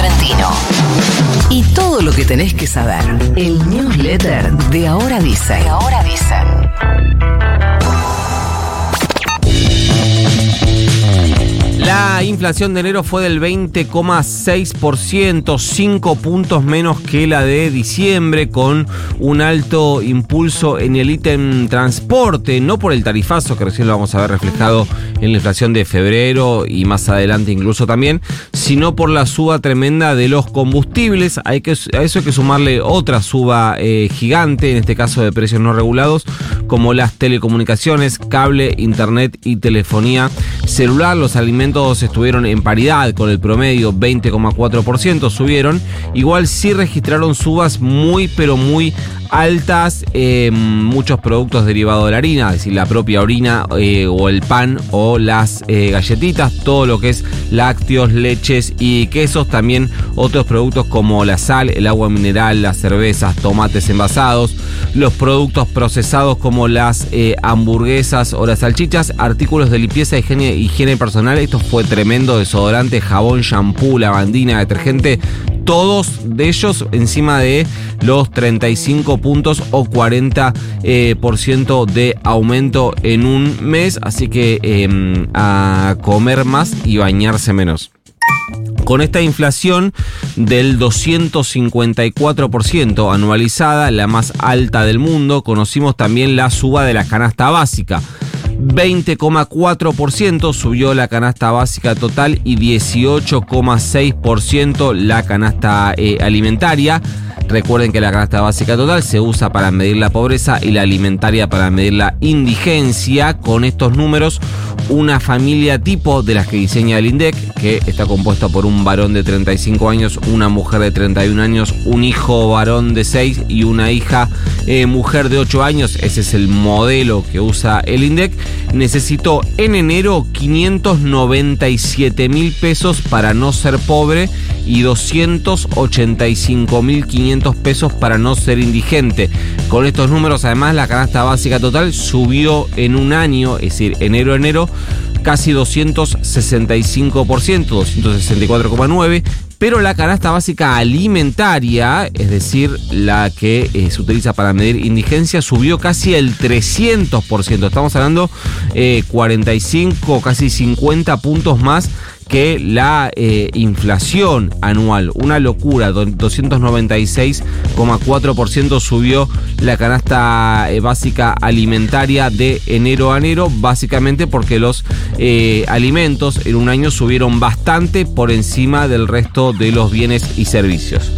Fiorentino. Y todo lo que tenés que saber. El newsletter de Ahora Dice. De Ahora Dice. La inflación de enero fue del 20,6%, 5 puntos menos que la de diciembre, con un alto impulso en el ítem transporte, no por el tarifazo, que recién lo vamos a ver reflejado en la inflación de febrero y más adelante incluso también, sino por la suba tremenda de los combustibles. Hay que, a eso hay que sumarle otra suba eh, gigante, en este caso de precios no regulados, como las telecomunicaciones, cable, internet y telefonía celular. Los alimentos estuvieron en paridad con el promedio, 20,4% subieron. Igual sí registraron subas muy, pero muy altas eh, muchos productos derivados de la harina, es decir, la propia orina eh, o el pan o las eh, galletitas, todo lo que es lácteos, leches y quesos, también otros productos como la sal, el agua mineral, las cervezas, tomates envasados, los productos procesados como las hamburguesas o las salchichas, artículos de limpieza, higiene, higiene personal, esto fue tremendo, desodorante, jabón, shampoo, lavandina, detergente, todos de ellos encima de los 35 puntos o 40% eh, por ciento de aumento en un mes. Así que em, a comer más y bañarse menos. Con esta inflación del 254% anualizada, la más alta del mundo, conocimos también la suba de la canasta básica. 20,4% subió la canasta básica total y 18,6% la canasta eh, alimentaria. Recuerden que la canasta básica total se usa para medir la pobreza y la alimentaria para medir la indigencia. Con estos números, una familia tipo de las que diseña el INDEC, que está compuesta por un varón de 35 años, una mujer de 31 años, un hijo varón de 6 y una hija eh, mujer de 8 años. Ese es el modelo que usa el INDEC. Necesitó en enero 597 mil pesos para no ser pobre y 285 mil 500 pesos para no ser indigente. Con estos números, además, la canasta básica total subió en un año, es decir, enero a enero, casi 265%, 264,9%. Pero la canasta básica alimentaria, es decir, la que eh, se utiliza para medir indigencia, subió casi el 300%. Estamos hablando eh, 45, casi 50 puntos más que la eh, inflación anual, una locura, 296,4% subió la canasta eh, básica alimentaria de enero a enero, básicamente porque los eh, alimentos en un año subieron bastante por encima del resto de los bienes y servicios.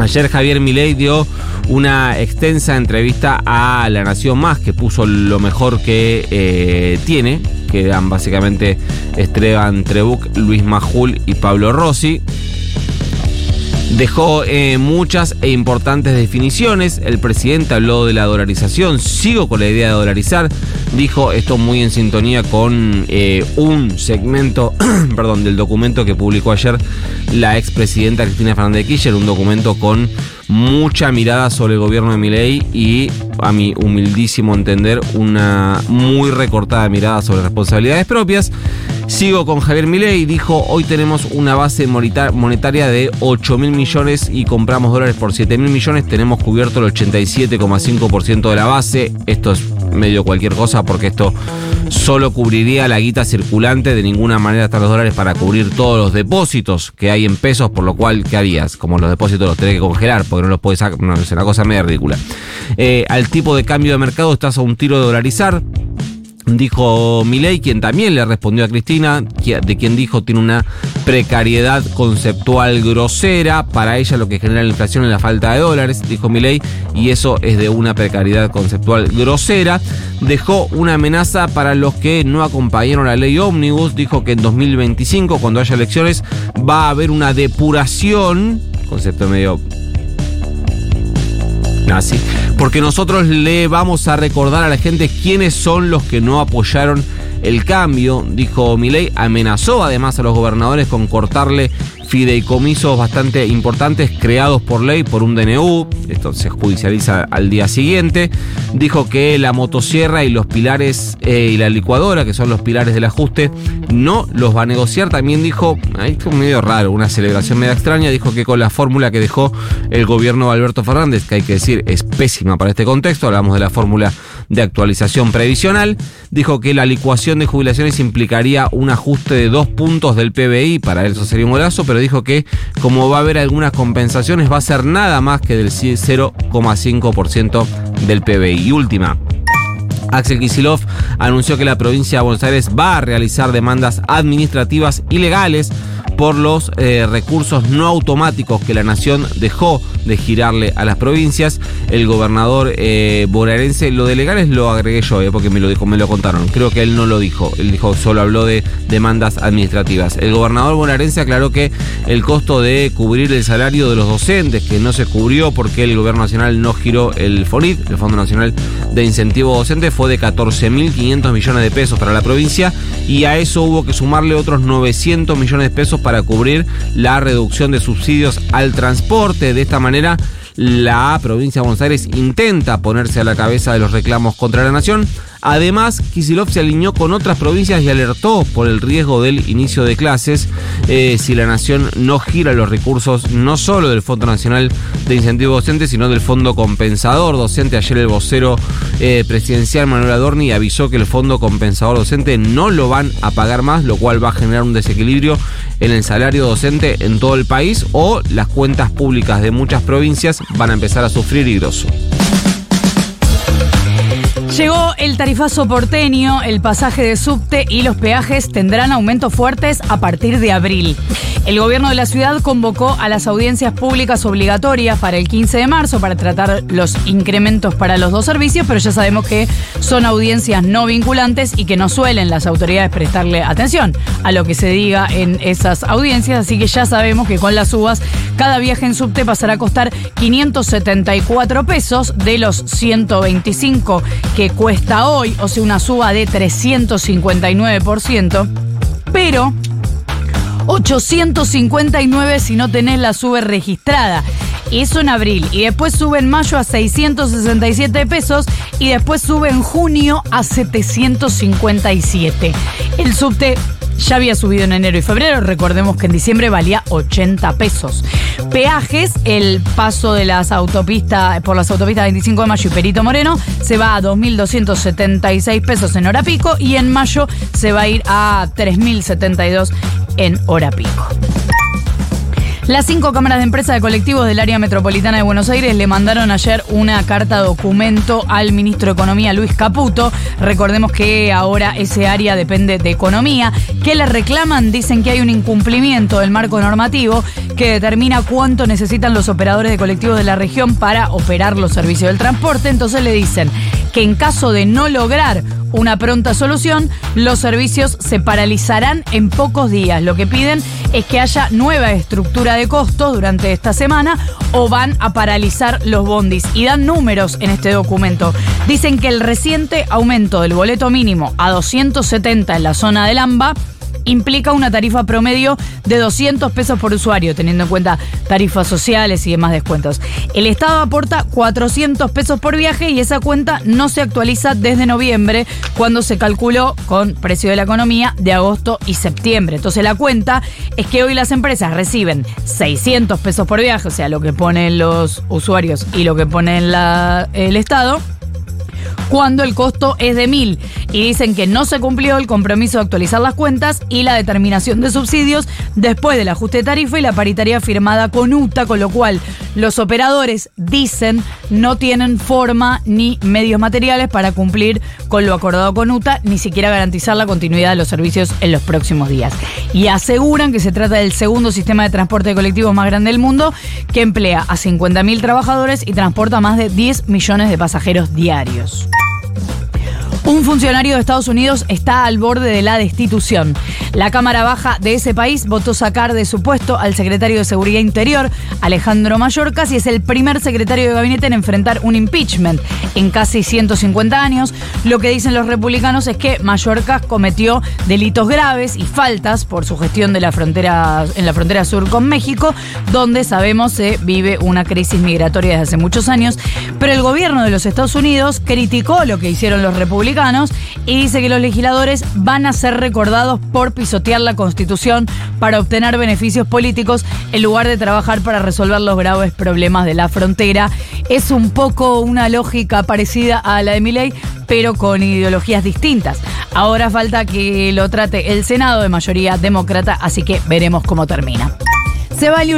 Ayer Javier Milei dio una extensa entrevista a La Nación Más, que puso lo mejor que tiene, que eran básicamente Esteban Trebuc, Luis Majul y Pablo Rossi. Dejó eh, muchas e importantes definiciones. El presidente habló de la dolarización. Sigo con la idea de dolarizar. Dijo esto muy en sintonía con eh, un segmento perdón, del documento que publicó ayer la expresidenta Cristina Fernández de Kirchner. Un documento con mucha mirada sobre el gobierno de Milei y, a mi humildísimo entender, una muy recortada mirada sobre responsabilidades propias. Sigo con Javier Milei, dijo, hoy tenemos una base monetaria de 8 mil millones y compramos dólares por 7 mil millones, tenemos cubierto el 87,5% de la base, esto es medio cualquier cosa porque esto solo cubriría la guita circulante, de ninguna manera están los dólares para cubrir todos los depósitos que hay en pesos, por lo cual, ¿qué harías? Como los depósitos los tenés que congelar porque no los puedes sacar, no, es una cosa media ridícula. Eh, al tipo de cambio de mercado estás a un tiro de dolarizar, Dijo Milei, quien también le respondió a Cristina, de quien dijo tiene una precariedad conceptual grosera. Para ella lo que genera la inflación es la falta de dólares, dijo Milei, y eso es de una precariedad conceptual grosera. Dejó una amenaza para los que no acompañaron la ley ómnibus. Dijo que en 2025, cuando haya elecciones, va a haber una depuración, concepto medio nazi porque nosotros le vamos a recordar a la gente quiénes son los que no apoyaron el cambio, dijo Milei, amenazó además a los gobernadores con cortarle fideicomisos bastante importantes creados por ley por un DNU, esto se judicializa al día siguiente, dijo que la motosierra y los pilares eh, y la licuadora, que son los pilares del ajuste, no los va a negociar, también dijo, es medio raro, una celebración medio extraña, dijo que con la fórmula que dejó el gobierno de Alberto Fernández, que hay que decir es pésima para este contexto, hablamos de la fórmula de actualización previsional, dijo que la licuación de jubilaciones implicaría un ajuste de dos puntos del PBI, para eso sería un golazo, pero dijo que como va a haber algunas compensaciones va a ser nada más que del 0,5% del PBI. Y última, Axel Kisilov anunció que la provincia de Buenos Aires va a realizar demandas administrativas ilegales por los eh, recursos no automáticos que la nación dejó de girarle a las provincias. El gobernador eh, bonaerense, lo de legales lo agregué yo, eh, porque me lo dijo, me lo contaron. Creo que él no lo dijo, él dijo, solo habló de demandas administrativas. El gobernador bonaerense aclaró que el costo de cubrir el salario de los docentes, que no se cubrió porque el gobierno nacional no giró el FONIT, el Fondo Nacional de Incentivo Docente, fue de 14.500 millones de pesos para la provincia y a eso hubo que sumarle otros 900 millones de pesos para cubrir la reducción de subsidios al transporte. De esta manera, la provincia de Buenos Aires intenta ponerse a la cabeza de los reclamos contra la nación. Además, Kisilov se alineó con otras provincias y alertó por el riesgo del inicio de clases eh, si la nación no gira los recursos no solo del Fondo Nacional de Incentivo Docente, sino del Fondo Compensador Docente. Ayer el vocero eh, presidencial Manuel Adorni avisó que el Fondo Compensador Docente no lo van a pagar más, lo cual va a generar un desequilibrio en el salario docente en todo el país o las cuentas públicas de muchas provincias van a empezar a sufrir y grosso. Llegó el tarifazo porteño, el pasaje de subte y los peajes tendrán aumentos fuertes a partir de abril. El gobierno de la ciudad convocó a las audiencias públicas obligatorias para el 15 de marzo para tratar los incrementos para los dos servicios, pero ya sabemos que son audiencias no vinculantes y que no suelen las autoridades prestarle atención a lo que se diga en esas audiencias, así que ya sabemos que con las subas cada viaje en subte pasará a costar 574 pesos de los 125 que cuesta hoy, o sea, una suba de 359%, pero 859 si no tenés la sube registrada. Eso en abril. Y después sube en mayo a 667 pesos. Y después sube en junio a 757. El subte ya había subido en enero y febrero. Recordemos que en diciembre valía 80 pesos. Peajes, el paso de las autopistas, por las autopistas 25 de mayo y Perito Moreno, se va a 2.276 pesos en hora pico y en mayo se va a ir a 3.072 en hora pico. Las cinco cámaras de empresa de colectivos del área metropolitana de Buenos Aires le mandaron ayer una carta documento al ministro de Economía, Luis Caputo. Recordemos que ahora ese área depende de Economía. ¿Qué le reclaman? Dicen que hay un incumplimiento del marco normativo que determina cuánto necesitan los operadores de colectivos de la región para operar los servicios del transporte. Entonces le dicen que en caso de no lograr una pronta solución, los servicios se paralizarán en pocos días. Lo que piden es que haya nueva estructura de costos durante esta semana o van a paralizar los bondis. Y dan números en este documento. Dicen que el reciente aumento del boleto mínimo a 270 en la zona del AMBA implica una tarifa promedio de 200 pesos por usuario, teniendo en cuenta tarifas sociales y demás descuentos. El Estado aporta 400 pesos por viaje y esa cuenta no se actualiza desde noviembre, cuando se calculó con precio de la economía de agosto y septiembre. Entonces la cuenta es que hoy las empresas reciben 600 pesos por viaje, o sea, lo que ponen los usuarios y lo que pone el Estado cuando el costo es de mil. Y dicen que no se cumplió el compromiso de actualizar las cuentas y la determinación de subsidios después del ajuste de tarifa y la paritaria firmada con UTA, con lo cual los operadores dicen no tienen forma ni medios materiales para cumplir con lo acordado con UTA, ni siquiera garantizar la continuidad de los servicios en los próximos días. Y aseguran que se trata del segundo sistema de transporte de colectivos más grande del mundo, que emplea a 50.000 trabajadores y transporta más de 10 millones de pasajeros diarios. Un funcionario de Estados Unidos está al borde de la destitución. La Cámara Baja de ese país votó sacar de su puesto al secretario de Seguridad Interior, Alejandro Mayorkas, y es el primer secretario de gabinete en enfrentar un impeachment en casi 150 años. Lo que dicen los republicanos es que Mayorkas cometió delitos graves y faltas por su gestión de la frontera, en la frontera sur con México, donde sabemos se vive una crisis migratoria desde hace muchos años. Pero el gobierno de los Estados Unidos criticó lo que hicieron los republicanos y dice que los legisladores van a ser recordados por pisotear la Constitución para obtener beneficios políticos en lugar de trabajar para resolver los graves problemas de la frontera. Es un poco una lógica parecida a la de Milley, pero con ideologías distintas. Ahora falta que lo trate el Senado de mayoría demócrata, así que veremos cómo termina. Se va el